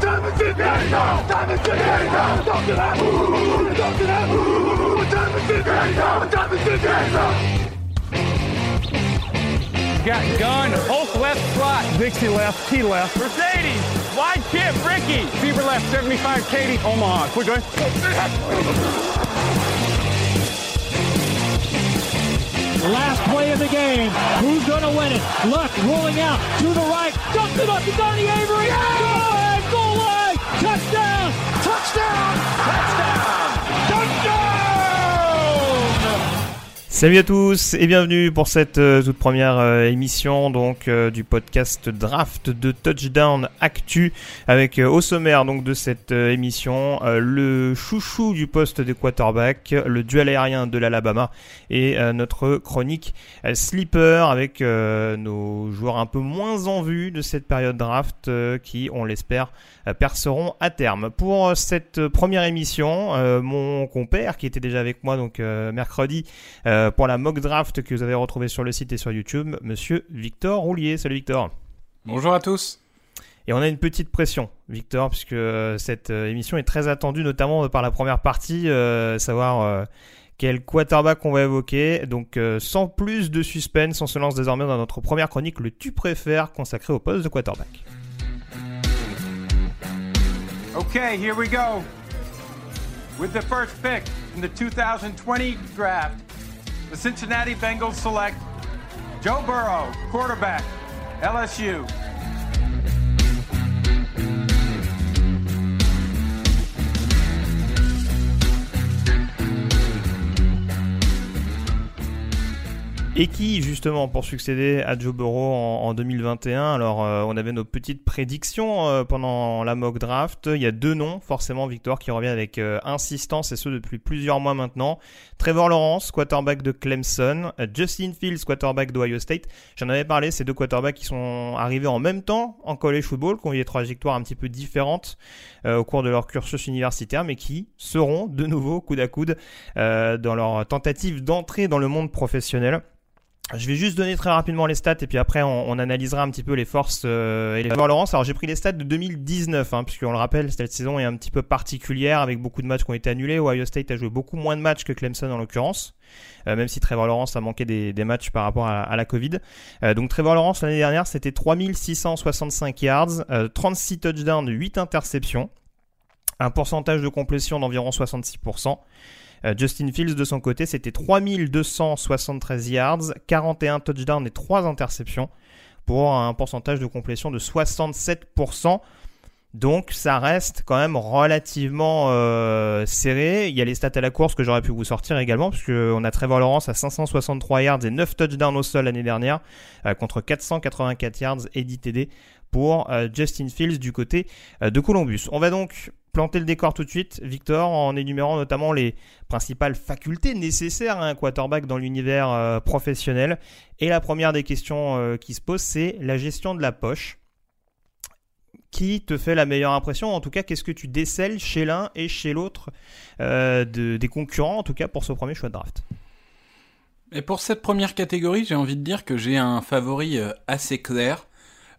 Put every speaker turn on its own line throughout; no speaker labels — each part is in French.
time is it now? Time is it now? Talk to that. Talk to that. What time is it now? What time is it now?
Got gun, Hulk left slot.
Dixie left, T left.
Mercedes, wide chip, Ricky.
Fever left, 75, Katie, Omaha. Quick, going.
Last play of the game. Who's going to win it? Luck rolling out to the right. Dumps it up to Donnie Avery. Go
Salut à tous et bienvenue pour cette euh, toute première euh, émission donc euh, du podcast Draft de Touchdown Actu avec au sommaire donc de cette émission le chouchou du poste de quarterback, le duel aérien de l'Alabama et notre chronique sleeper avec nos joueurs un peu moins en vue de cette période draft qui on l'espère perceront à terme. Pour euh, cette euh, première émission, euh, mon compère qui était déjà avec moi donc euh, mercredi euh, pour la mock draft que vous avez retrouvé sur le site et sur YouTube, monsieur Victor Roulier. Salut Victor.
Bonjour à tous.
Et on a une petite pression, Victor, puisque euh, cette euh, émission est très attendue, notamment par la première partie, euh, savoir euh, quel quarterback on va évoquer. Donc, euh, sans plus de suspense, on se lance désormais dans notre première chronique, le tu préfères, consacré au poste de quarterback.
Okay, here we go. With the first pick in the 2020 draft, the Cincinnati Bengals select Joe Burrow, quarterback, LSU.
Et qui, justement, pour succéder à Joe Burrow en, en 2021 Alors, euh, on avait nos petites prédictions euh, pendant la mock draft. Il y a deux noms, forcément, Victor, qui reviennent avec euh, insistance, et ce depuis plusieurs mois maintenant. Trevor Lawrence, quarterback de Clemson. Justin Fields, quarterback d'Ohio State. J'en avais parlé, ces deux quarterbacks qui sont arrivés en même temps en college football, qui ont eu des trajectoires un petit peu différentes au cours de leur cursus universitaire, mais qui seront de nouveau coude à coude dans leur tentative d'entrer dans le monde professionnel. Je vais juste donner très rapidement les stats et puis après on, analysera un petit peu les forces euh, et les Trevor Lawrence. Alors j'ai pris les stats de 2019 hein, puisqu'on le rappelle cette saison est un petit peu particulière avec beaucoup de matchs qui ont été annulés. Ohio State a joué beaucoup moins de matchs que Clemson en l'occurrence, euh, même si Trevor Lawrence a manqué des, matchs par rapport à, la Covid. Euh, donc Trevor Lawrence l'année dernière c'était 3665 yards, euh, 36 touchdowns, 8 interceptions, un pourcentage de complétion d'environ 66%. Euh, Justin Fields de son côté, c'était 3273 yards, 41 touchdowns et 3 interceptions pour un pourcentage de complétion de 67%. Donc ça reste quand même relativement euh, serré. Il y a les stats à la course que j'aurais pu vous sortir également, puisque on a Trevor Lawrence à 563 yards et 9 touchdowns au sol l'année dernière, euh, contre 484 yards et 10 TD pour euh, Justin Fields du côté euh, de Columbus. On va donc planter le décor tout de suite, Victor, en énumérant notamment les principales facultés nécessaires à un quarterback dans l'univers euh, professionnel. Et la première des questions qui se pose, c'est la gestion de la poche. Qui te fait la meilleure impression? En tout cas, qu'est-ce que tu décèles chez l'un et chez l'autre de- des concurrents, en tout cas pour ce premier choix de draft?
Et pour cette première catégorie, j'ai envie de dire que j'ai un favori assez clair.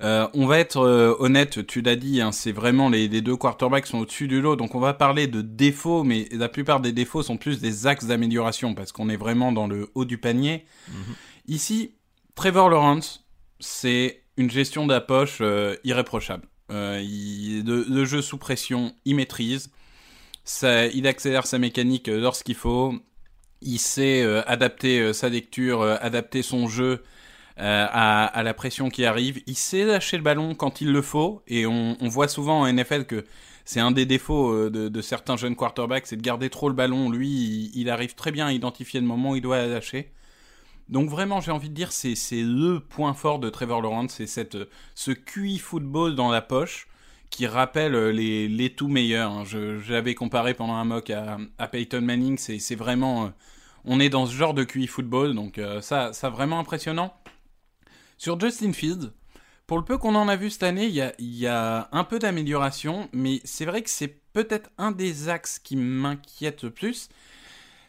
Euh, on va être euh, honnête, tu l'as dit, hein, c'est vraiment les, les, deux quarterbacks sont au-dessus du lot, donc on va parler de défauts, mais la plupart des défauts sont plus des axes d'amélioration parce qu'on est vraiment dans le haut du panier. Mm -hmm. Ici, Trevor Lawrence, c'est une gestion de la poche euh, irréprochable. il, de, de, jeu sous pression, il maîtrise. Ça, il accélère sa mécanique lorsqu'il faut. Il sait adapter sa lecture, adapter son jeu à, à, la pression qui arrive. Il sait lâcher le ballon quand il le faut, et on, voit souvent en NFL que c'est un des défauts euh, de, certains jeunes quarterbacks, c'est de garder trop le ballon. Lui, il, arrive très bien à identifier le moment où il doit lâcher. Donc vraiment, j'ai envie de dire, c'est le point fort de Trevor Lawrence, c'est cette ce QI football dans la poche qui rappelle les, les tout meilleurs. Hein. Je, l'avais comparé pendant un mock à, Peyton Manning, c'est vraiment... Euh, on est dans ce genre de QI football, donc euh, ça, ça vraiment impressionnant. Sur Justin Fields, pour le peu qu'on en a vu cette année, il y a, un peu d'amélioration, mais c'est vrai que c'est peut-être un des axes qui m'inquiète le plus,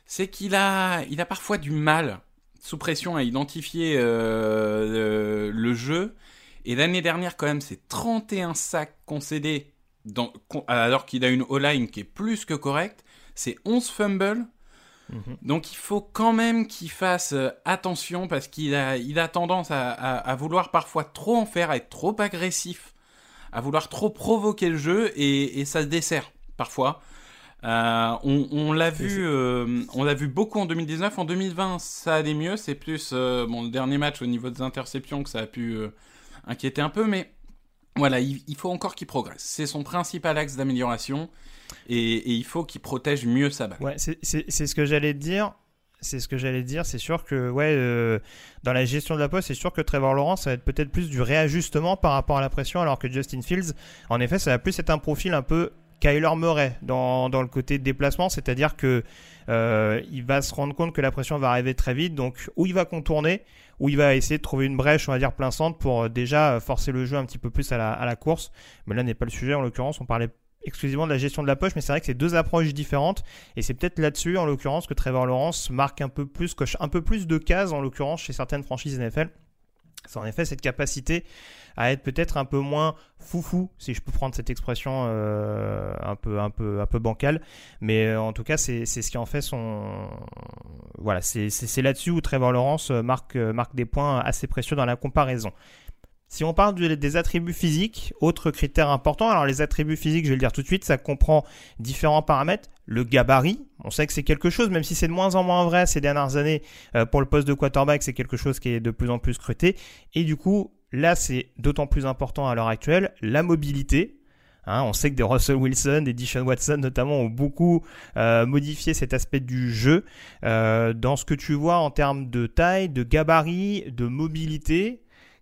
c'est qu'il a, parfois du mal, sous pression, à identifier euh, le, le, jeu. Et l'année dernière, quand même, c'est 31 sacs concédés, alors qu'il a une O-line qui est plus que correcte. C'est 11 fumbles, donc il faut quand même qu'il fasse euh, attention parce qu'il a, il a tendance à, à, à, vouloir parfois trop en faire, à être trop agressif, à vouloir trop provoquer le jeu et, et ça se dessert parfois. Euh, on, on l'a vu, euh, on l'a vu beaucoup en 2019. En 2020, ça allait mieux. C'est plus euh, bon le dernier match au niveau des interceptions que ça a pu inquiéter un peu, mais voilà, il, faut encore qu'il progresse. C'est son principal axe d'amélioration. Et, il faut qu'il protège mieux sa balle.
Ouais, c'est ce que j'allais dire. C'est ce que j'allais dire. C'est sûr que ouais, euh, dans la gestion de la poste, c'est sûr que Trevor Lawrence ça va être peut-être plus du réajustement par rapport à la pression, alors que Justin Fields, en effet, ça va plus être un profil un peu Kyler Murray dans, dans le côté déplacement, c'est-à-dire que euh, il va se rendre compte que la pression va arriver très vite, donc où il va contourner, où il va essayer de trouver une brèche, on va dire plein centre, pour déjà forcer le jeu un petit peu plus à la, à la course. Mais là n'est pas le sujet en l'occurrence, on parlait exclusivement de la gestion de la poche, mais c'est vrai que c'est deux approches différentes, et c'est peut-être là-dessus, en l'occurrence, que Trevor Lawrence marque un peu plus, coche un peu plus de cases, en l'occurrence, chez certaines franchises NFL. C'est en effet cette capacité à être peut-être un peu moins foufou, si je peux prendre cette expression euh, un peu un peu un peu bancale, mais euh, en tout cas c'est ce qui en fait son voilà c'est là-dessus où Trevor Lawrence marque marque des points assez précieux dans la comparaison. Si on parle de, des attributs physiques, autre critère important, alors les attributs physiques, je vais le dire tout de suite, ça comprend différents paramètres. Le gabarit, on sait que c'est quelque chose, même si c'est de moins en moins vrai ces dernières années euh, pour le poste de quarterback, c'est quelque chose qui est de plus en plus scruté. Et du coup, là, c'est d'autant plus important à l'heure actuelle, la mobilité. Hein, on sait que des Russell Wilson, des Dishon Watson notamment ont beaucoup euh, modifié cet aspect du jeu. Euh, dans ce que tu vois en termes de taille, de gabarit, de mobilité,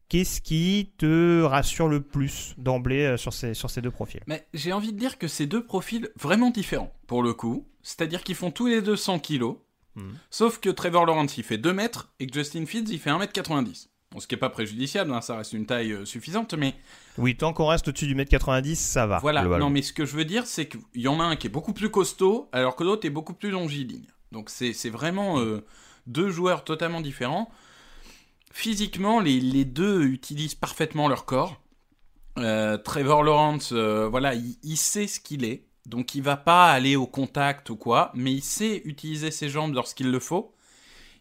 Qu'est-ce qui te rassure le plus d'emblée sur ces, sur ces deux profils?
Mais j'ai envie de dire que ces deux profils vraiment différents, pour le coup. C'est-à-dire qu'ils font tous les deux 100 kilos. Mmh. Sauf que Trevor Lawrence, il fait 2 mètres et que Justin Fields, il fait 1m90. Bon, ce qui n'est pas préjudiciable, hein, ça reste une taille euh, suffisante, mais...
Oui, tant qu'on reste au-dessus du mètre 90, ça va.
Voilà, non, mais ce que je veux dire, c'est qu'il y en a un qui est beaucoup plus costaud, alors que l'autre est beaucoup plus longiligne. Donc c'est vraiment euh, deux joueurs totalement différents physiquement, les, deux utilisent parfaitement leur corps. Euh, Trevor Lawrence, euh, voilà, il, sait ce qu'il est, donc il va pas aller au contact ou quoi, mais il sait utiliser ses jambes lorsqu'il le faut.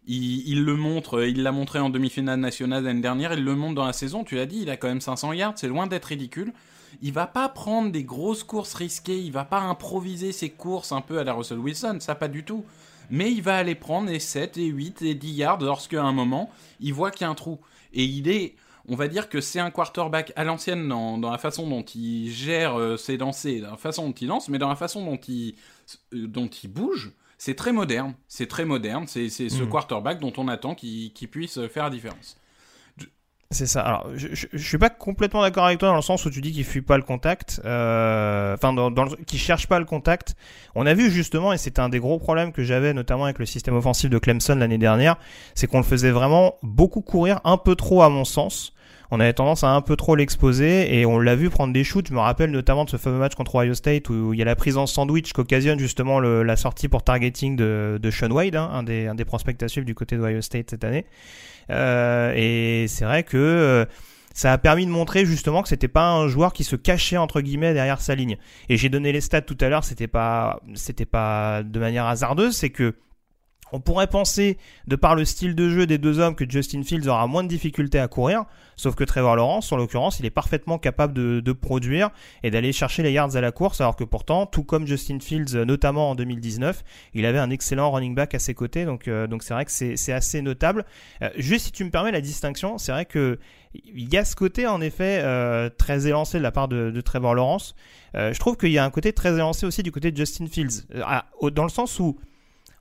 Il, il, le montre, il l'a montré en demi-finale nationale l'année dernière, il le montre dans la saison, tu l'as dit, il a quand même 500 yards, c'est loin d'être ridicule. Il va pas prendre des grosses courses risquées, il va pas improviser ses courses un peu à la Russell Wilson, ça pas du tout mais il va aller prendre les 7, les 8, les 10 yards lorsqu'à un moment, il voit qu'il y a un trou. Et il est, on va dire que c'est un quarterback à l'ancienne dans, dans, la façon dont il gère euh, ses lancers, dans la façon dont il lance, mais dans la façon dont il, euh, dont il bouge. C'est très moderne, c'est très moderne, c'est ce mmh. quarterback dont on attend qu'il qu puisse faire la différence.
C'est ça. Alors, je, je, je, suis pas complètement d'accord avec toi dans le sens où tu dis qu'il fuit pas le contact, euh, enfin, dans, dans qu'il cherche pas le contact. On a vu justement, et c'était un des gros problèmes que j'avais notamment avec le système offensif de Clemson l'année dernière, c'est qu'on le faisait vraiment beaucoup courir, un peu trop à mon sens. On avait tendance à un peu trop l'exposer et on l'a vu prendre des shoots. Je me rappelle notamment de ce fameux match contre Ohio State où il y a la prise en sandwich qu'occasionne justement le, la sortie pour targeting de, de Sean Wade, hein, un, des, un des prospects à suivre du côté d'Ohio State cette année. Euh, et c'est vrai que euh, ça a permis de montrer justement que c'était pas un joueur qui se cachait entre guillemets derrière sa ligne. Et j'ai donné les stats tout à l'heure, c'était pas, c'était pas de manière hasardeuse, c'est que on pourrait penser, de par le style de jeu des deux hommes, que Justin Fields aura moins de difficultés à courir, sauf que Trevor Lawrence, en l'occurrence, il est parfaitement capable de, produire et d'aller chercher les yards à la course, alors que pourtant, tout comme Justin Fields, notamment en 2019, il avait un excellent running back à ses côtés, donc euh, donc c'est vrai que c'est assez notable. Euh, juste si tu me permets la distinction, c'est vrai que il y a ce côté en effet euh, très élancé de la part de, Trevor Lawrence. je trouve qu'il y a un côté très élancé aussi du côté de Justin Fields, dans le sens où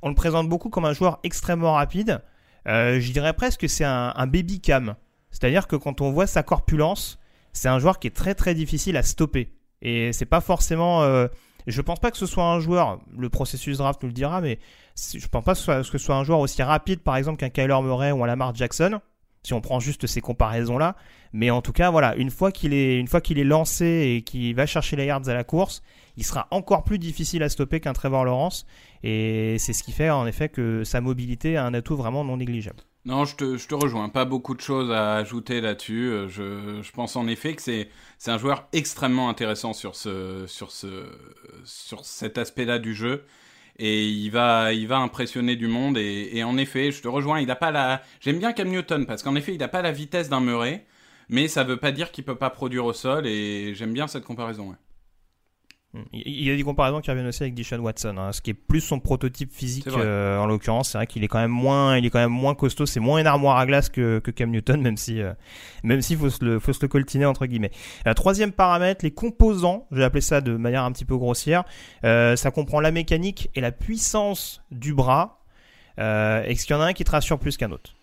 on le présente beaucoup comme un joueur extrêmement rapide. Euh, je dirais presque que c'est un, baby cam. C'est-à-dire que quand on voit sa corpulence, c'est un joueur qui est très très difficile à stopper. Et c'est pas forcément. Euh, je pense pas que ce soit un joueur, le processus draft nous le dira, mais je pense pas que ce soit, un joueur aussi rapide par exemple qu'un Kyler Murray ou un Lamar Jackson, si on prend juste ces comparaisons-là. Mais en tout cas, voilà, une fois qu'il est, une fois qu'il est lancé et qu'il va chercher les yards à la course, il sera encore plus difficile à stopper qu'un Trevor Lawrence. Et c'est ce qui fait en effet que sa mobilité a un atout vraiment non négligeable.
Non, je te, rejoins. Pas beaucoup de choses à ajouter là-dessus. Euh, je, je, pense en effet que c'est, c'est un joueur extrêmement intéressant sur, ce, sur, ce, sur cet aspect-là du jeu. Et il va, il va impressionner du monde. Et, en effet, je te rejoins. Il n'a pas la. J'aime bien Cam Newton parce qu'en effet, il n'a pas la vitesse d'un Murray. Mais ça veut pas dire qu'il peut pas produire au sol. Et j'aime bien cette comparaison. Ouais.
Il y a des comparaisons qui reviennent aussi avec Dishon Watson, hein, ce qui est plus son prototype physique euh, en l'occurrence. C'est vrai qu'il est quand même moins, il est quand même moins costaud. C'est moins une armoire à glace que, que Cam Newton, même si, euh, même s'il faut se le, faut se le coltiner entre guillemets. La troisième paramètre, les composants. Je vais appeler ça de manière un petit peu grossière. Euh, ça comprend la mécanique et la puissance du bras. Est-ce qu'il y en a un qui te rassure plus qu'un autre?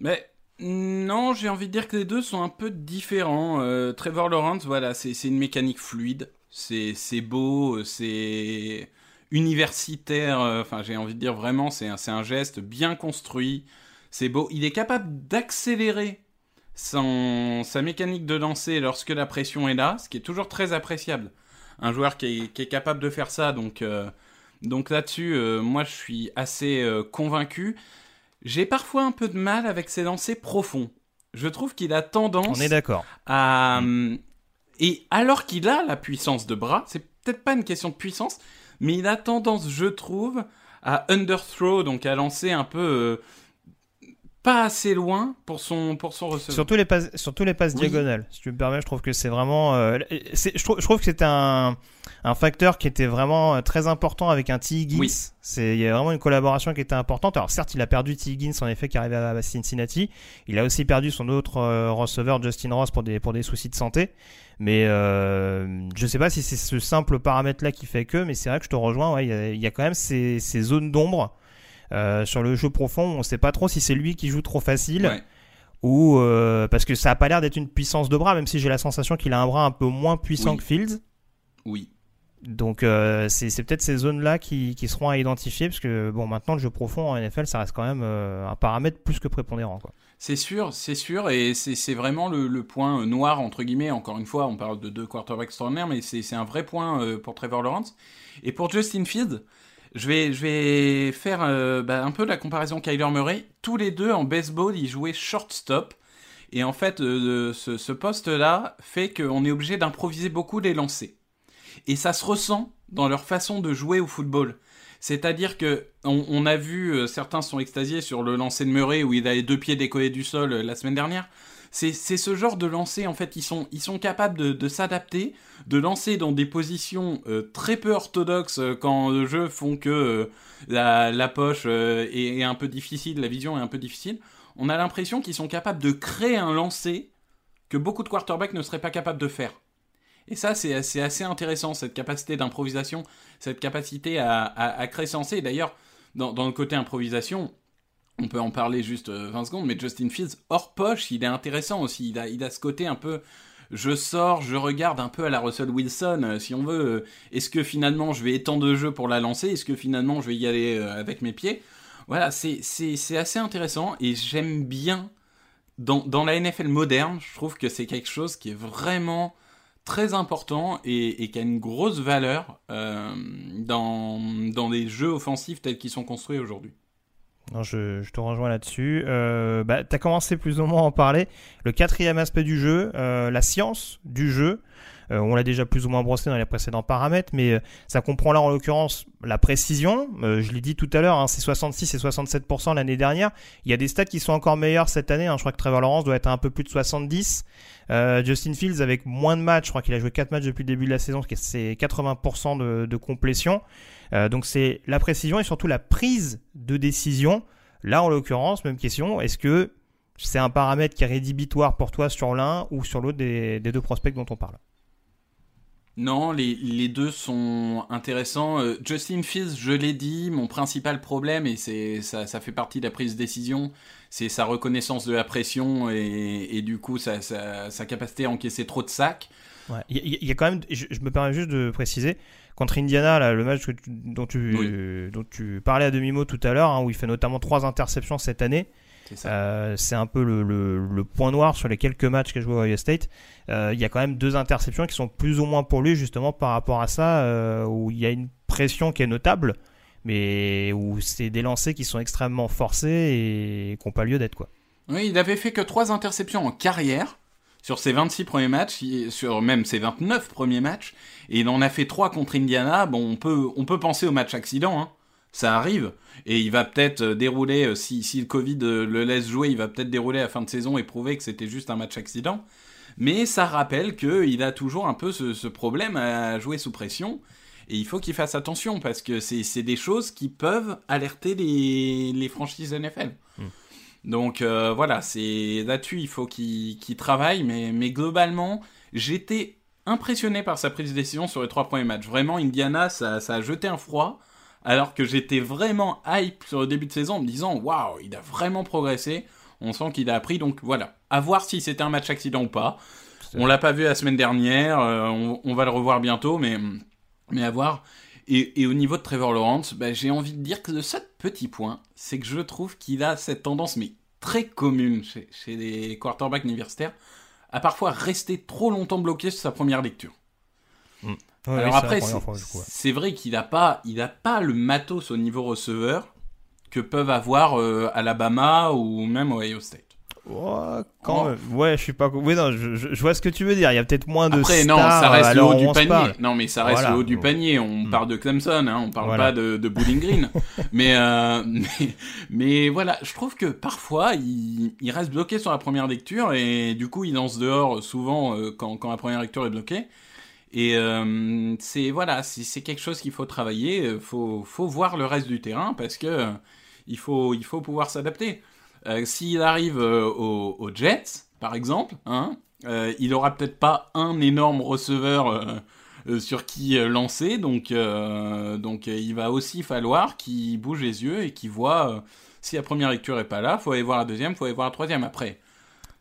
Mais non, j'ai envie de dire que les deux sont un peu différents. Trevor Lawrence, voilà, c'est une mécanique fluide c'est beau, c'est universitaire, euh, enfin j'ai envie de dire vraiment, c'est un, geste bien construit, c'est beau. Il est capable d'accélérer sa mécanique de lancer lorsque la pression est là, ce qui est toujours très appréciable. Un joueur qui est, capable de faire ça, donc, euh, donc là-dessus, euh, moi je suis assez convaincu. J'ai parfois un peu de mal avec ses lancers profonds. Je trouve qu'il a tendance
On est d'accord.
à, et alors qu'il a la puissance de bras, c'est peut-être pas une question de puissance, mais il a tendance, je trouve, à underthrow, donc à lancer un peu euh, pas assez loin pour son, pour son receveur.
Surtout les passes, surtout les passes diagonales. Si tu me permets, je trouve que c'est vraiment. Euh, je, trouve, je trouve que c'était un, un facteur qui était vraiment euh, très important avec un T. Higgins. Oui. C'est, il y a vraiment une collaboration qui était importante. Alors certes, il a perdu T. Higgins en effet qui arrivait à, Cincinnati. Il a aussi perdu son autre euh, receveur Justin Ross pour des, pour des soucis de santé. Mais euh, je sais pas si c'est ce simple paramètre là qui fait que, mais c'est vrai que je te rejoins. Ouais, il y a, il y a quand même ces, ces zones d'ombre euh, sur le jeu profond, on sait pas trop si c'est lui qui joue trop facile. Ou euh, parce que ça a pas l'air d'être une puissance de bras, même si j'ai la sensation qu'il a un bras un peu moins puissant que Fields.
Oui.
Donc euh, c'est peut-être ces zones-là qui, qui, seront à identifier, parce que bon maintenant le jeu profond en NFL ça reste quand même un paramètre plus que prépondérant.
C'est sûr, c'est sûr, et c'est vraiment le, le, point noir entre guillemets. Encore une fois, on parle de deux quarterbacks extraordinaires, mais c'est un vrai point pour Trevor Lawrence. Et pour Justin Fields, je vais, je vais faire euh, bah, un peu la comparaison Kyler Murray. Tous les deux en baseball, ils jouaient shortstop. Et en fait, euh, ce, poste-là fait qu'on est obligé d'improviser beaucoup les lancers. Et ça se ressent dans leur façon de jouer au football. C'est-à-dire que on, a vu, euh, certains sont extasiés sur le lancer de Murray où il a les deux pieds décollés du sol la semaine dernière c'est ce genre de lancer, en fait, ils sont, ils sont capables de, s'adapter, de lancer dans des positions euh, très peu orthodoxes euh, quand le jeu font que euh, la, poche est, un peu difficile, la vision est un peu difficile. On a l'impression qu'ils sont capables de créer un lancer que beaucoup de quarterbacks ne seraient pas capables de faire. Et ça, c'est assez intéressant, cette capacité d'improvisation, cette capacité à, créer lancer. D'ailleurs, dans, le côté improvisation, on peut en parler juste 20 euh, secondes, mais Justin Fields, hors poche, il est intéressant aussi. Il a ce côté un peu je sors, je regarde un peu à la Russell Wilson, euh, si on veut. Euh, est-ce que finalement je vais étendre le jeu pour la lancer Est-ce que finalement je vais y aller avec mes pieds? Voilà, c'est assez intéressant et j'aime bien. Dans, dans, la NFL moderne, je trouve que c'est quelque chose qui est vraiment très important et, qui a une grosse valeur dans, dans les jeux offensifs tels qu'ils sont construits aujourd'hui.
Non, je, je te rejoins là-dessus. Euh, bah, tu as commencé plus ou moins à en parler. Le quatrième aspect du jeu, euh, la science du jeu. Euh, on l'a déjà plus ou moins brossé dans les précédents paramètres, mais euh, ça comprend là en l'occurrence la précision. Euh, je l'ai dit tout à l'heure, hein, c'est 66 et 67% l'année dernière. Il y a des stats qui sont encore meilleurs cette année. Hein. Je crois que Trevor Lawrence doit être un peu plus de 70. Justin Fields avec moins de matchs, je crois qu'il a joué 4 matchs depuis le début de la saison, c'est 80% de, de, complétion. Donc c'est la précision et surtout la prise de décision. Là en l'occurrence, même question, est-ce que c'est un paramètre qui est rédhibitoire pour toi sur l'un ou sur l'autre des, deux prospects dont on parle?
Non, les, deux sont intéressants. Euh, Justin Fields, je l'ai dit, mon principal problème, et ça, fait partie de la prise de décision, c'est sa reconnaissance de la pression et, du coup sa, capacité à encaisser trop de sacs.
Ouais, il y, y, a quand même, je, je, me permets juste de préciser, contre Indiana, là, le match que tu, dont, tu, oui. dont tu parlais à demi-mot tout à l'heure, hein, où il fait notamment trois interceptions cette année, c'est euh, un peu le, le, le, point noir sur les quelques matchs qu'a joué Ohio State. Euh, il y a quand même deux interceptions qui sont plus ou moins pour lui justement par rapport à ça, euh, où il y a une pression qui est notable, mais où c'est des lancers qui sont extrêmement forcés et qui n'ont pas lieu d'être quoi.
Oui, il avait fait que trois interceptions en carrière sur ses 26 premiers matchs, sur même ses 29 premiers matchs, et il en a fait trois contre Indiana. Bon, on peut, on peut penser au match accident, hein ça arrive. Et il va peut-être euh, dérouler, euh, si, le Covid euh, le laisse jouer, il va peut-être dérouler à la fin de saison et prouver que c'était juste un match accident. Mais ça rappelle qu'il a toujours un peu ce, problème à jouer sous pression. Et il faut qu'il fasse attention parce que c'est des choses qui peuvent alerter les, les franchises NFL. Mm. Donc euh, voilà, c'est là-dessus, il faut qu'il qu travaille. Mais, mais globalement, j'étais impressionné par sa prise de décision sur les trois premiers matchs. Vraiment, Indiana, ça, ça a jeté un froid alors que j'étais vraiment hype sur le début de saison en me disant waouh, il a vraiment progressé. On sent qu'il a appris, donc voilà. À voir si c'était un match accident ou pas. On l'a pas vu la semaine dernière, euh, on, on, va le revoir bientôt, mais, mais à voir. Et, et au niveau de Trevor Lawrence, bah, j'ai envie de dire que de seul petit point, c'est que je trouve qu'il a cette tendance, mais très commune chez, chez les quarterbacks universitaires, à parfois rester trop longtemps bloqué sur sa première lecture. Mm. Ouais, Alors après, c'est vrai qu'il n'a pas, il a pas le matos au niveau receveur que peuvent avoir euh, Alabama ou même Ohio State.
Ouais, quand oh. même. ouais, je suis pas. Oui, non, je, je, vois ce que tu veux dire. Il y a peut-être moins de.
Après,
stars,
non, ça reste le haut du panier.
Parle.
Non, mais ça reste voilà. le haut du panier. On mm. parle de Clemson, hein, on parle voilà. pas de, de Bowling Green. mais, euh, mais, mais, voilà, je trouve que parfois, il, il, reste bloqué sur la première lecture et du coup, il lance dehors souvent euh, quand, quand la première lecture est bloquée. Et euh, c'est voilà, c'est quelque chose qu'il faut travailler. Faut faut voir le reste du terrain parce que il faut il faut pouvoir s'adapter. Euh, S'il arrive euh, aux, Jets, par exemple, hein, euh, il aura peut-être pas un énorme receveur sur qui lancer, donc il va aussi falloir qu'il bouge les yeux et qu'il voit si la première lecture est pas là, faut aller voir la deuxième, faut aller voir la troisième après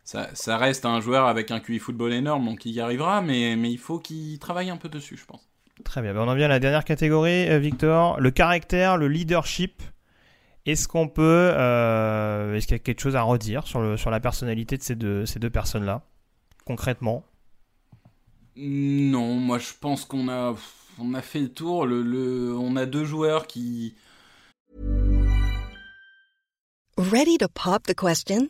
ça, reste un joueur avec un QI football énorme, donc il y arrivera, mais, il faut qu'il travaille un peu dessus, je pense.
Très bien, ben on en vient à la dernière catégorie, Victor. Le caractère, le leadership. Est-ce qu'on peut, euh, est-ce qu'il y a quelque chose à redire sur, le, sur la personnalité de ces deux, ces deux personnes-là, concrètement?
Non, moi je pense qu'on a, on a fait le tour. Le, le, on a deux joueurs qui.
Ready to pop the question?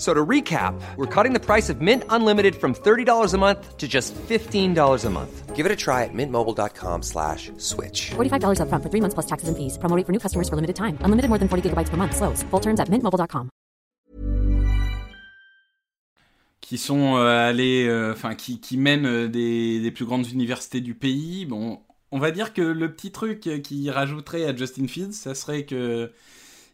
So to recap, we're cutting the price of Mint Unlimited from $30 a month to just $15 a month. Give it a try at mintmobile.com slash switch.
$45 up front for three months plus taxes and fees. Promoting for new customers for limited time. Unlimited more than 40 gigabytes per month. Slows. Full terms at mintmobile.com.
Qui sont euh, allés, enfin, euh, qui, qui mènent euh, des, des plus grandes universités du pays. Bon, on va dire que le petit truc qui rajouterait à Justin Fields, ça serait que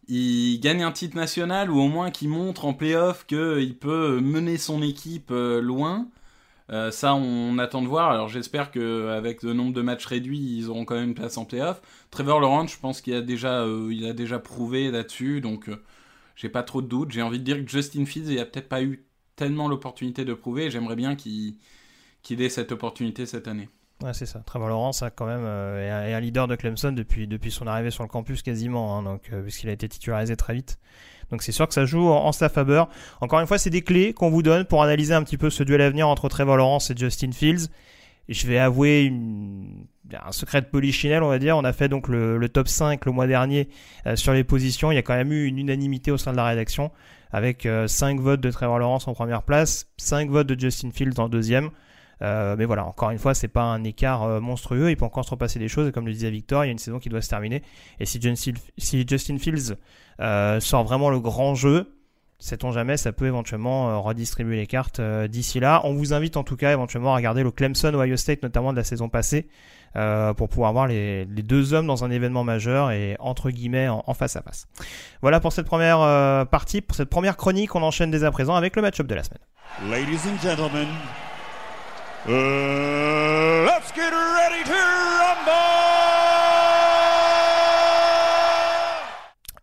il gagne un titre national ou au moins qu'il montre en playoff qu'il peut mener son équipe euh, loin. Euh, ça, on attend de voir. Alors, j'espère qu'avec le nombre de matchs réduits, ils auront quand même une place en playoff. Trevor Lawrence, je pense qu'il a déjà, euh, déjà prouvé là-dessus, donc j'ai pas trop de doutes. J'ai envie de dire que Justin Fields, il a peut-être pas eu tellement l'opportunité de prouver. J'aimerais bien qu'il ait cette opportunité cette année.
Ouais, c'est ça. Trevor Lawrence a quand même est, un, leader de Clemson depuis, depuis son arrivée sur le campus quasiment, hein, donc puisqu'il a été titularisé très vite. Donc c'est sûr que ça joue en, sa faveur. Encore une fois, c'est des clés qu'on vous donne pour analyser un petit peu ce duel à venir entre Trevor Lawrence et Justin Fields. je vais avouer un secret de polichinelle, on va dire. On a fait donc le, top 5 le mois dernier euh, sur les positions. Il y a quand même eu une unanimité au sein de la rédaction avec 5 euh, votes de Trevor Lawrence en première place, 5 votes de Justin Fields en deuxième. Euh, mais voilà, encore une fois, c'est pas un écart euh, monstrueux. Il peut encore se repasser des choses. Et comme le disait Victor, il y a une saison qui doit se terminer. Et si, Justin Fields euh, sort vraiment le grand jeu, sait-on jamais, ça peut éventuellement redistribuer les cartes d'ici là. On vous invite en tout cas éventuellement à regarder le Clemson Ohio State, notamment de la saison passée, pour pouvoir voir les, deux hommes dans un événement majeur et entre guillemets en, face à face. Voilà pour cette première partie, pour cette première chronique. On enchaîne dès à présent avec le match-up de la semaine.
Ladies and gentlemen. Let's get ready to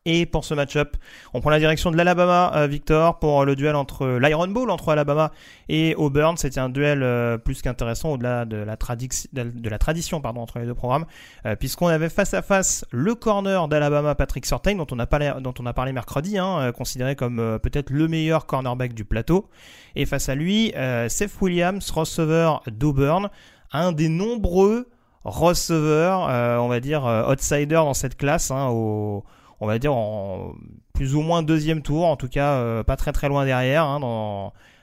Et pour ce match-up, on prend la direction de l'Alabama, euh, Victor, pour le duel entre l'Iron Bowl entre Alabama et Auburn. C'était un duel euh, plus qu'intéressant au-delà de la, de la tradition pardon, entre les deux programmes, euh, puisqu'on avait face à face le corner d'Alabama, Patrick Surtain, dont on a parlé, on a parlé mercredi, hein, considéré comme peut-être le meilleur cornerback du plateau. Et face à lui, Seth Williams, receveur d'Auburn, un des nombreux receveurs, on va dire, outsider dans cette classe, hein, on va dire en plus ou moins deuxième tour, en tout cas euh, pas très très loin derrière, hein,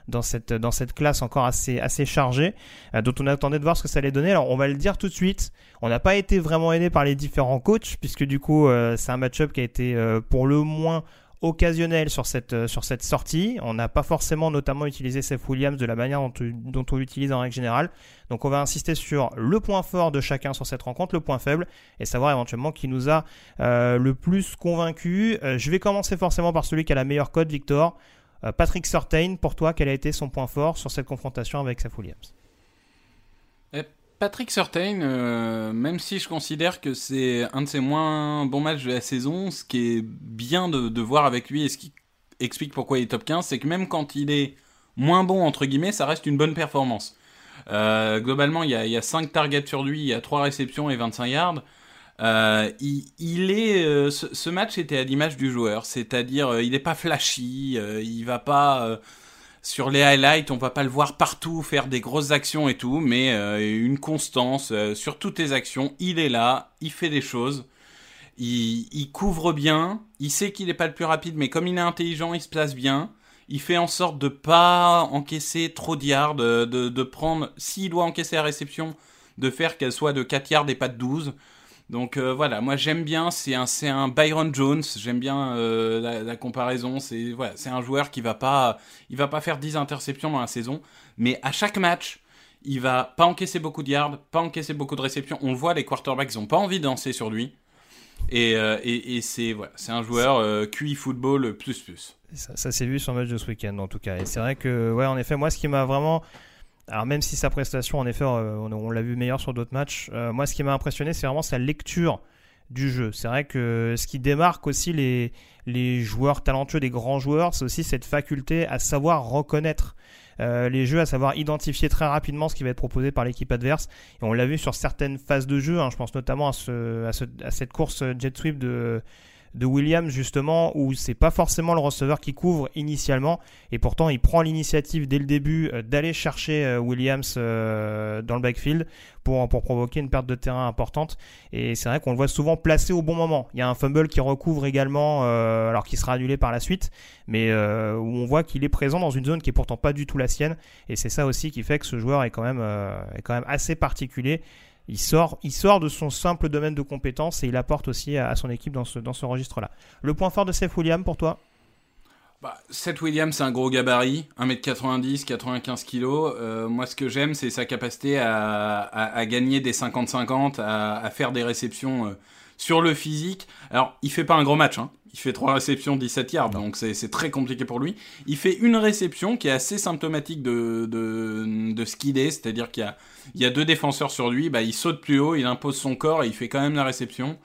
dans, cette, classe encore assez, assez chargée, euh, dont on attendait de voir ce que ça allait donner. Alors on va le dire tout de suite, on n'a pas été vraiment aidé par les différents coachs, puisque du coup euh, c'est un match-up qui a été pour le moins occasionnel sur cette, euh, sur cette sortie. On n'a pas forcément notamment utilisé Seth Williams de la manière dont, on l'utilise en règle générale. Donc on va insister sur le point fort de chacun sur cette rencontre, le point faible, et savoir éventuellement qui nous a euh, le plus convaincu. Euh, je vais commencer forcément par celui qui a la meilleure cote, Victor. Patrick Surtain, pour toi, quel a été son point fort sur cette confrontation avec Seth Williams?
Patrick Surtain, euh, même si je considère que c'est un de ses moins bons matchs de la saison, ce qui est bien de, voir avec lui et ce qui explique pourquoi il est top 15, c'est que même quand il est moins bon, entre guillemets, ça reste une bonne performance. Euh, globalement, il y, a, il y, a, 5 targets sur lui, il y a 3 réceptions et 25 yards. Euh, est, ce, match était à l'image du joueur, c'est-à-dire il n'est pas flashy, il va pas sur les highlights, on va pas le voir partout faire des grosses actions et tout, mais euh, une constance euh, sur toutes les actions. Il est là, il fait des choses, il, couvre bien, il sait qu'il n'est pas le plus rapide, mais comme il est intelligent, il se place bien. Il fait en sorte de pas encaisser trop de yards, de, de prendre, s'il doit encaisser la réception, de faire qu'elle soit de 4 yards et pas de 12. Donc euh, voilà, moi j'aime bien, c'est un, un Byron Jones, j'aime bien euh, la, comparaison, c'est voilà, un joueur qui va pas, il va pas faire 10 interceptions dans la saison, mais à chaque match, il va pas encaisser beaucoup de yards, pas encaisser beaucoup de réceptions. On le voit, les quarterbacks ont pas envie de danser sur lui. Et, euh, c'est voilà, un joueur QI football plus plus.
Ça, ça s'est vu sur le match de ce week-end en tout cas. Et c'est vrai que ouais, en effet, moi ce qui m'a vraiment alors même si sa prestation, en effet, euh, on, l'a vu meilleur sur d'autres matchs, euh, moi ce qui m'a impressionné, c'est vraiment sa lecture du jeu. C'est vrai que ce qui démarque aussi les, joueurs talentueux, des grands joueurs, c'est aussi cette faculté à savoir reconnaître euh, les jeux, à savoir identifier très rapidement ce qui va être proposé par l'équipe adverse. Et on l'a vu sur certaines phases de jeu, hein, je pense notamment à, à, ce, à cette course jet sweep de de Williams justement où c'est pas forcément le receveur qui couvre initialement. Et pourtant il prend l'initiative dès le début euh, d'aller chercher euh, Williams euh, dans le backfield pour, provoquer une perte de terrain importante. Et c'est vrai qu'on le voit souvent placé au bon moment. Il y a un fumble qui recouvre également alors qu'il sera annulé par la suite mais où on voit qu'il est présent dans une zone qui est pourtant pas du tout la sienne. Et c'est ça aussi qui fait que ce joueur est quand même assez particulier il sort, il sort de son simple domaine de compétences et il apporte aussi à, son équipe dans ce, dans ce registre-là. Le point fort de Seth Williams pour toi?
Bah, Seth Williams, c'est un gros gabarit, 1m90, 95 kg. moi, ce que j'aime, c'est sa capacité à, à, gagner des 50-50, à, à, faire des réceptions euh, sur le physique. Alors, il fait pas un gros match, hein. Il fait trois réceptions, 17 yards, donc c'est très compliqué pour lui. Il fait une réception qui est assez symptomatique de, de, de ce qu'il est, c'est-à-dire qu'il y a, il y a deux défenseurs sur lui, bah, il saute plus haut, il impose son corps et il fait quand même la réception.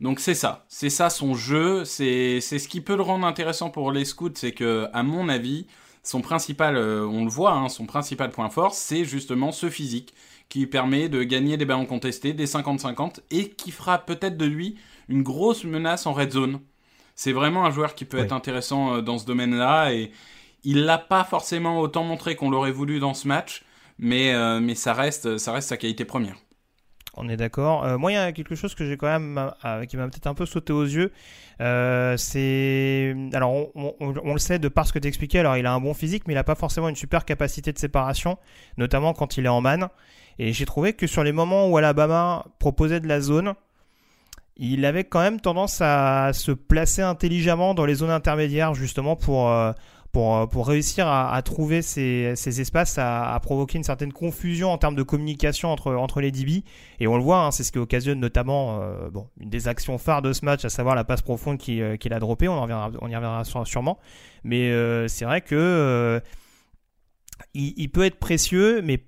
Donc c'est ça, c'est ça son jeu, c'est ce qui peut le rendre intéressant pour les scouts, c'est que à mon avis, son principal, euh, on le voit, hein, son principal point fort, c'est justement ce physique qui permet de gagner des ballons contestés, des 50-50, et qui fera peut-être de lui une grosse menace en red zone c'est vraiment un joueur qui peut être intéressant euh, dans ce domaine-là et il l'a pas forcément autant montré qu'on l'aurait voulu dans ce match, mais, euh, mais ça, reste, ça reste sa qualité première.
On est d'accord. Euh, moi, il y a quelque chose que j'ai quand même, qui m'a peut-être un peu sauté aux yeux. c'est, alors, on, le sait de par ce que tu expliquais. Alors, il a un bon physique, mais il n'a pas forcément une super capacité de séparation, notamment quand il est en man. Et j'ai trouvé que sur les moments où Alabama proposait de la zone, il avait quand même tendance à se placer intelligemment dans les zones intermédiaires justement pour euh, pour, euh, pour réussir à, trouver ces, ces espaces, à, provoquer une certaine confusion en termes de communication entre, entre les DB. Et on le voit, hein, c'est ce qui occasionne notamment euh, bon, une des actions phares de ce match, à savoir la passe profonde qu'il a droppée. On, on y reviendra sûrement. Mais c'est vrai que il, il, peut être précieux, mais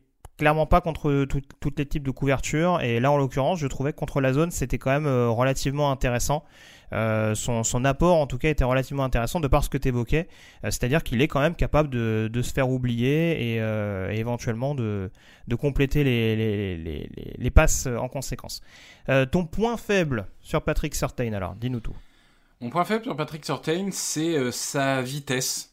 clairement pas contre tous les types de couverture. Et là, en l'occurrence, je trouvais que contre la zone, c'était quand même euh, relativement intéressant. Euh, son, apport, en tout cas, était relativement intéressant de par ce que tu évoquais. Euh, c'est-à-dire qu'il est quand même capable de, se faire oublier et, éventuellement de, compléter les, passes en conséquence. ton point faible sur Patrick Surtain, alors, dis-nous tout.
Mon point faible sur Patrick Surtain, c'est sa vitesse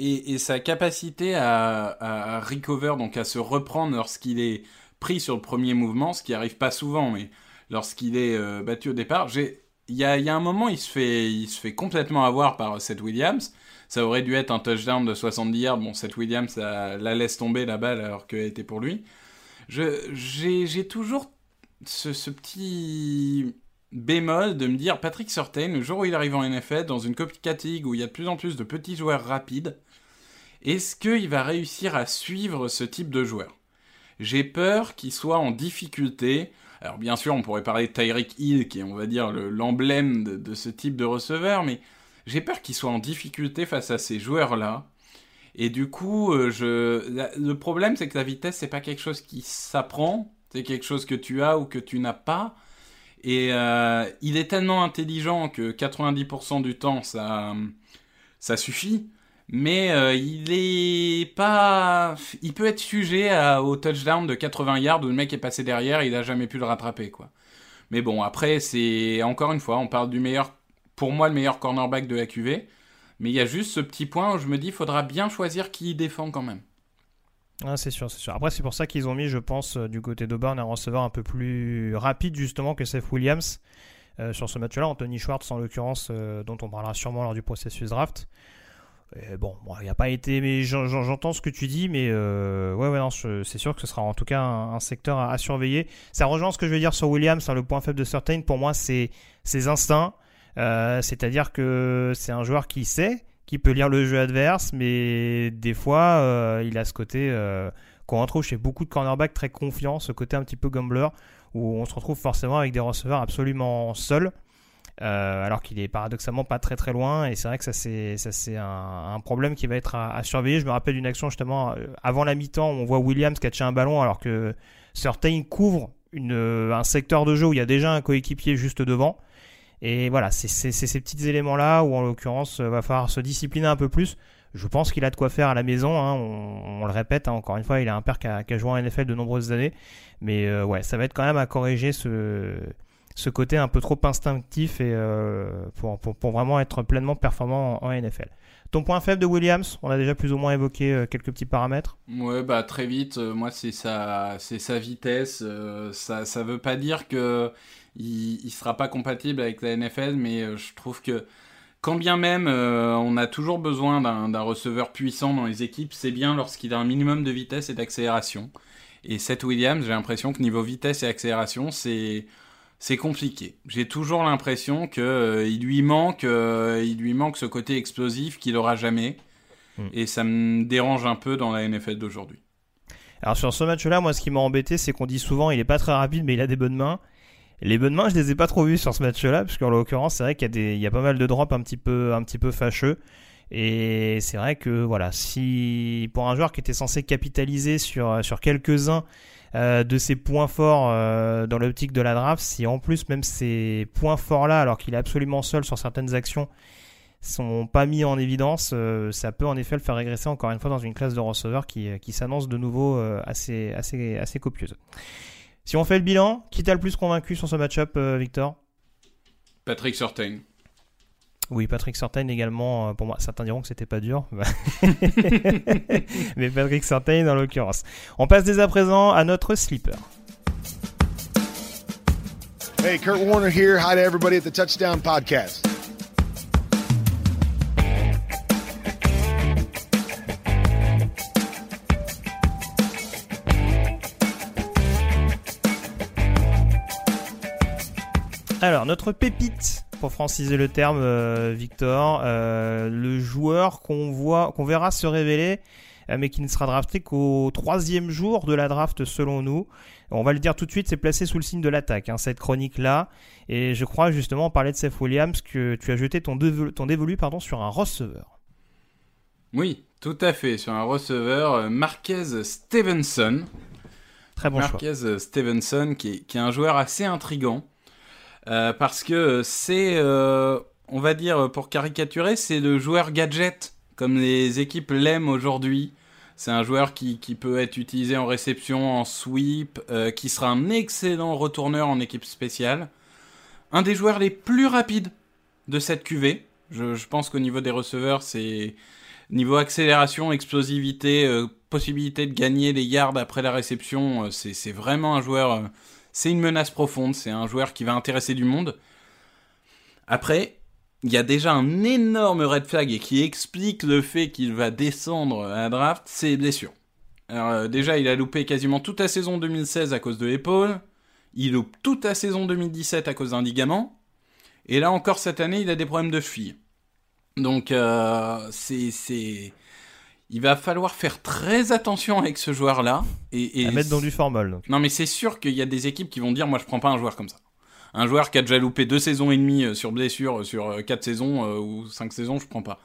et, sa capacité à, recover, donc à se reprendre lorsqu'il est pris sur le premier mouvement, ce qui arrive pas souvent, mais lorsqu'il est euh, battu au départ, il y a, un moment, il se fait, il se fait complètement avoir par Seth Williams. Ça aurait dû être un touchdown de 70 yards. Bon, Seth Williams la laisse tomber la balle alors qu'elle était pour lui. J'ai toujours ce, petit bémol de me dire Patrick Surtain, le jour où il arrive en NFL, dans une copycat league où il y a de plus en plus de petits joueurs rapides, est-ce qu'il va réussir à suivre ce type de joueur? J'ai peur qu'il soit en difficulté. Alors bien sûr, on pourrait parler de Tyreek Hill, qui est, on va dire, l'emblème de, ce type de receveur, mais j'ai peur qu'il soit en difficulté face à ces joueurs-là. Et du coup, euh, je... le problème, c'est que la vitesse, c'est pas quelque chose qui s'apprend, c'est quelque chose que tu as ou que tu n'as pas. Et euh, il est tellement intelligent que 90% du temps, ça, ça suffit mais euh, il est pas. Il peut être sujet au touchdown de 80 yards où le mec est passé derrière et il a jamais pu le rattraper, quoi. Mais bon, après, c'est. Encore une fois, on parle du meilleur. Pour moi, le meilleur cornerback de la QV. Mais il y a juste ce petit point où je me dis, faudra bien choisir qui défend quand même.
Ah, c'est sûr, c'est sûr. Après, c'est pour ça qu'ils ont mis, je pense, euh, du côté d'Auburn, un receveur un peu plus rapide, justement, que Seth Williams. Euh, sur ce match-là, Anthony Schwartz, en l'occurrence, dont on parlera sûrement lors du processus draft bon, il n'y a pas été, mais j'entends ce que tu dis, mais euh, ouais, ouais, non, c'est sûr que ce sera en tout cas un, secteur à, surveiller. Ça rejoint ce que je veux dire sur Williams, hein, le point faible de Certain, pour moi, c'est ses instincts. Euh, c'est-à-dire que c'est un joueur qui sait, qui peut lire le jeu adverse, mais des fois, euh, il a ce côté qu'on retrouve chez beaucoup de cornerbacks très confiants, ce côté un petit peu gambler, où on se retrouve forcément avec des receveurs absolument seuls. Euh, alors qu'il est paradoxalement pas très très loin. Et c'est vrai que ça c'est ça c'est un, problème qui va être à, surveiller. Je me rappelle d'une action justement euh, avant la mi-temps, on voit Williams catcher un ballon alors que Certain couvre euh, un secteur de jeu où il y a déjà un coéquipier juste devant. Et voilà, c'est ces petits éléments-là où en l'occurrence va falloir se discipliner un peu plus. Je pense qu'il a de quoi faire à la maison. Hein. On, le répète, hein, encore une fois, il a un père qui a, joué en NFL de nombreuses années. Mais ouais, ça va être quand même à corriger ce, ce côté un peu trop instinctif et euh, pour, pour, vraiment être pleinement performant en, NFL. Ton point faible de Williams, on a déjà plus ou moins évoqué euh, quelques petits paramètres.
Ouais, bah très vite, euh, moi c'est sa, c'est sa vitesse. ça, ça veut pas dire que il, sera pas compatible avec la NFL, mais je trouve que quand bien même on a toujours besoin d'un receveur puissant dans les équipes, c'est bien lorsqu'il a un minimum de vitesse et d'accélération. Et Seth Williams, j'ai l'impression que niveau vitesse et accélération, c'est c'est compliqué. J'ai toujours l'impression que euh, il lui manque, euh, il lui manque ce côté explosif qu'il aura jamais, hmm. et ça me dérange un peu dans la NFL d'aujourd'hui.
Alors sur ce match-là, moi, ce qui m'a embêté, c'est qu'on dit souvent, il est pas très rapide, mais il a des bonnes mains. Les bonnes mains, je les ai pas trop vues sur ce match-là, parce qu'en l'occurrence, c'est vrai qu'il y a des, il y a pas mal de drops un petit peu, un petit peu fâcheux. Et c'est vrai que voilà, si pour un joueur qui était censé capitaliser sur sur quelques-uns euh, de ses points forts euh, dans l'optique de la draft, si en plus même ces points forts là, alors qu'il est absolument seul sur certaines actions, sont pas mis en évidence, euh, ça peut en effet le faire régresser encore une fois dans une classe de receveurs qui, qui s'annonce de nouveau assez, assez, assez copieuse. Si on fait le bilan, qui t'a le plus convaincu sur ce match-up, Victor?
Patrick Surtain.
Oui, Patrick Surtain également, pour moi, certains diront que c'était pas dur. Mais Patrick Surtain en l'occurrence. On passe dès à présent à notre sleeper.
Hey, Kurt Warner here. Hi to everybody at the Touchdown Podcast.
Alors, notre pépite pour franciser le terme, euh, Victor. Euh, le joueur qu'on voit, qu'on verra se révéler, euh, mais qui ne sera drafté qu'au troisième jour de la draft selon nous. On va le dire tout de suite, c'est placé sous le signe de l'attaque, hein, cette chronique-là. Et je crois justement parler de Seth Williams que tu as jeté ton, ton dévolu pardon, sur un receveur.
Oui, tout à fait, sur un receveur, Marquez Stevenson.
Très bon
Marquez Stevenson, qui qui est un joueur assez intrigant. Euh, parce que c'est, euh, on va dire, pour caricaturer, c'est le joueur gadget, comme les équipes l'aiment aujourd'hui. C'est un joueur qui, qui, peut être utilisé en réception, en sweep, euh, qui sera un excellent retourneur en équipe spéciale. Un des joueurs les plus rapides de cette QV. Je, pense qu'au niveau des receveurs, c'est niveau accélération, explosivité, possibilité de gagner les yards après la réception. c'est vraiment un joueur c'est une menace profonde, c'est un joueur qui va intéresser du monde. Après, il y a déjà un énorme red flag et qui explique le fait qu'il va descendre à draft, c'est les blessures. Alors euh, déjà, il a loupé quasiment toute la saison 2016 à cause de l'épaule. Il loupe toute la saison 2017 à cause d'un ligament. Et là encore cette année, il a des problèmes de cheville. Donc euh, c'est il va falloir faire très attention avec ce joueur-là. Et,
à mettre dans du formol.
Non, mais c'est sûr qu'il y a des équipes qui vont dire moi, je prends pas un joueur comme ça. Un joueur qui a déjà loupé deux saisons et demie euh, sur blessure, euh, sur euh, quatre saisons ou cinq saisons, je prends pas.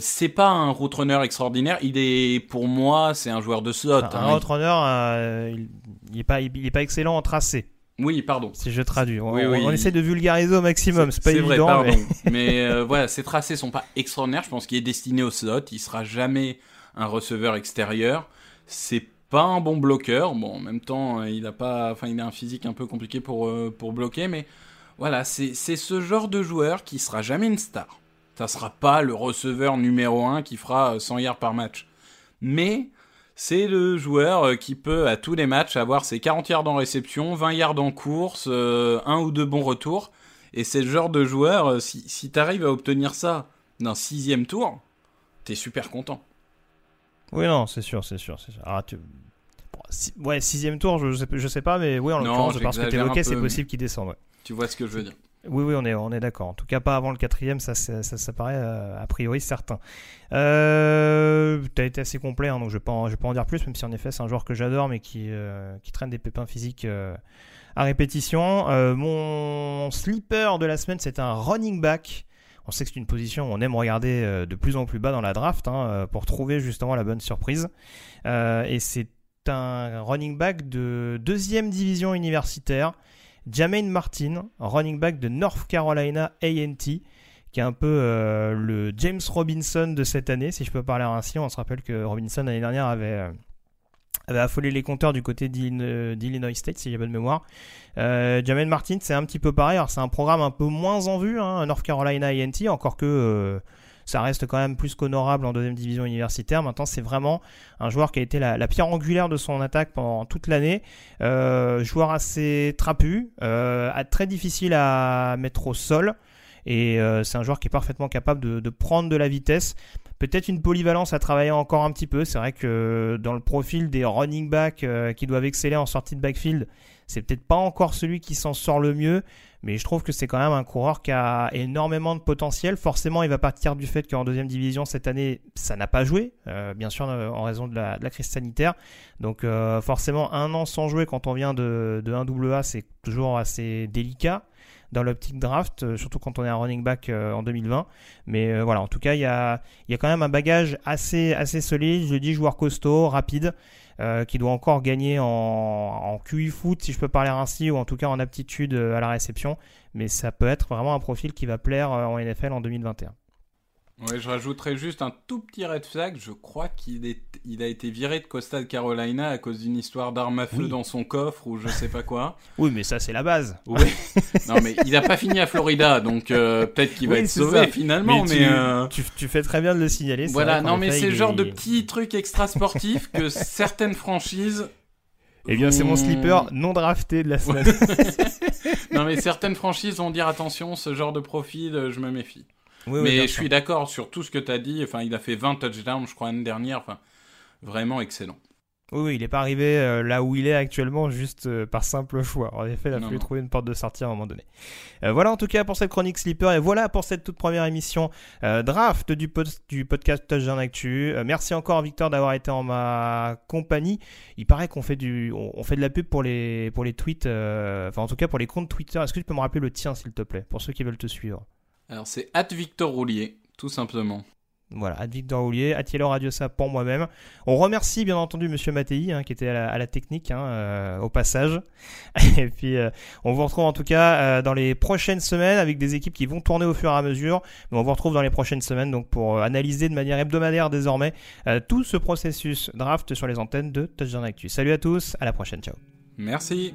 C'est pas un route runner extraordinaire. Il est, pour moi, c'est un joueur de slot.
un hein. route runner, il, il, est pas, il, est pas excellent en tracé.
Oui, pardon.
Si je traduis. On, essaie de vulgariser au maximum, c'est pas évident.
Vrai, mais, mais euh, voilà, ses tracés sont pas extraordinaires. Je pense qu'il est destiné au slot. Il sera jamais un receveur extérieur. C'est pas un bon bloqueur. Bon, en même temps, il a pas, enfin, il a un physique un peu compliqué pour euh, pour bloquer, mais voilà, c'est ce genre de joueur qui sera jamais une star. Ça sera pas le receveur numéro 1 qui fera 100 yards par match. Mais c'est le joueur euh, qui peut à tous les matchs avoir ses 40 yards en réception, 20 yards en course, euh, un ou deux bons retours. Et c'est le genre de joueur, euh, si, si tu arrives à obtenir ça d'un sixième tour, t'es super content.
Oui, non, c'est sûr, c'est sûr, c'est sûr. Ah, tu... Ouais, sixième tour, je sais, je sais pas, mais oui, en l'occurrence, parce que évoqué, c'est possible qu'il descende.
Tu vois ce que je veux dire.
Oui, oui, on est, on est d'accord. En tout cas, pas avant le quatrième, ça, ça, ça, paraît a priori certain. Euh, tu as été assez complet, hein, donc je ne vais, pas en dire plus, même si en effet c'est un joueur que j'adore, mais qui, euh, qui traîne des pépins physiques euh, à répétition. Euh, mon sleeper de la semaine, c'est un running back. On sait que c'est une position où on aime regarder de plus en plus bas dans la draft hein, pour trouver justement la bonne surprise. et c'est un running back de deuxième division universitaire. Jermaine Martin, running back de North Carolina A&T qui est un peu euh, le James Robinson de cette année, si je peux parler ainsi. On se rappelle que Robinson l'année dernière avait, euh, affolé les compteurs du côté d'Illinois State, si j'ai bonne mémoire. Euh, Martin, c'est un petit peu pareil. Alors c'est un programme un peu moins en vue, hein, North Carolina A&T, encore que euh, ça reste quand même plus qu'honorable en deuxième division universitaire. Maintenant, c'est vraiment un joueur qui a été la, pierre angulaire de son attaque pendant toute l'année. joueur assez trapu, très difficile à mettre au sol. Et euh, c'est un joueur qui est parfaitement capable de, prendre de la vitesse. Peut-être une polyvalence à travailler encore un petit peu. C'est vrai que dans le profil des running backs euh, qui doivent exceller en sortie de backfield, c'est peut-être pas encore celui qui s'en sort le mieux. Mais je trouve que c'est quand même un coureur qui a énormément de potentiel. Forcément, il va partir du fait qu'en deuxième division cette année, ça n'a pas joué, euh, bien sûr en raison de la, crise sanitaire. Donc euh, forcément, un an sans jouer quand on vient de, de 1AA, c'est toujours assez délicat dans l'optique draft, euh, surtout quand on est un running back en 2020. Mais voilà, en tout cas, il y a, quand même un bagage assez, assez solide. Je dis joueur costaud, rapide. Euh, qui doit encore gagner en, QI foot, si je peux parler ainsi, ou en tout cas en aptitude euh, à la réception. Mais ça peut être vraiment un profil qui va plaire euh, en NFL en 2021.
Ouais, je rajouterais juste un tout petit red flag. Je crois qu'il est, il a été viré de Costa de Carolina à cause d'une histoire d'arme à feu dans son coffre ou je sais pas quoi.
Oui, mais ça c'est la base.
Oui. non, mais il a pas fini à Florida, donc euh, peut-être qu'il va être sauvé finalement. Mais,
euh, tu, tu, fais très bien de le signaler.
Voilà, non, mais c'est le genre de petits trucs extra sportifs que certaines franchises.
Eh bien, c'est mon slipper non drafté de la semaine.
non, mais certaines franchises vont dire attention, ce genre de profil, je me méfie mais je suis d'accord sur tout ce que tu as dit. Enfin, il a fait 20 touchdowns, je crois, l'année dernière. Enfin, vraiment excellent.
Oui, oui il n'est pas arrivé euh, là où il est actuellement juste euh, par simple choix. En effet, il a fallu trouver une porte de sortie à un moment donné. Euh, voilà en tout cas pour cette chronique Sleeper et voilà pour cette toute première émission draft du, du podcast Touchdown Actu. merci encore Victor d'avoir été en ma compagnie. Il paraît qu'on fait du, on, fait de la pub pour les pour les tweets, enfin en tout cas pour les comptes Twitter. Est-ce que tu peux me rappeler le tien s'il te plaît pour ceux qui veulent te suivre?
Alors c'est at Victor Roulier, tout simplement.
Voilà, at Victor Roulier, at Yellow Radio ça pour moi-même. On remercie bien entendu Monsieur Mattei hein, qui était à la, technique hein, euh, au passage. Et puis euh, on vous retrouve en tout cas euh, dans les prochaines semaines avec des équipes qui vont tourner au fur et à mesure. Mais on vous retrouve dans les prochaines semaines donc pour analyser de manière hebdomadaire désormais tout ce processus draft sur les antennes de Touchdown Actu. Salut à tous, à la prochaine, ciao.
Merci.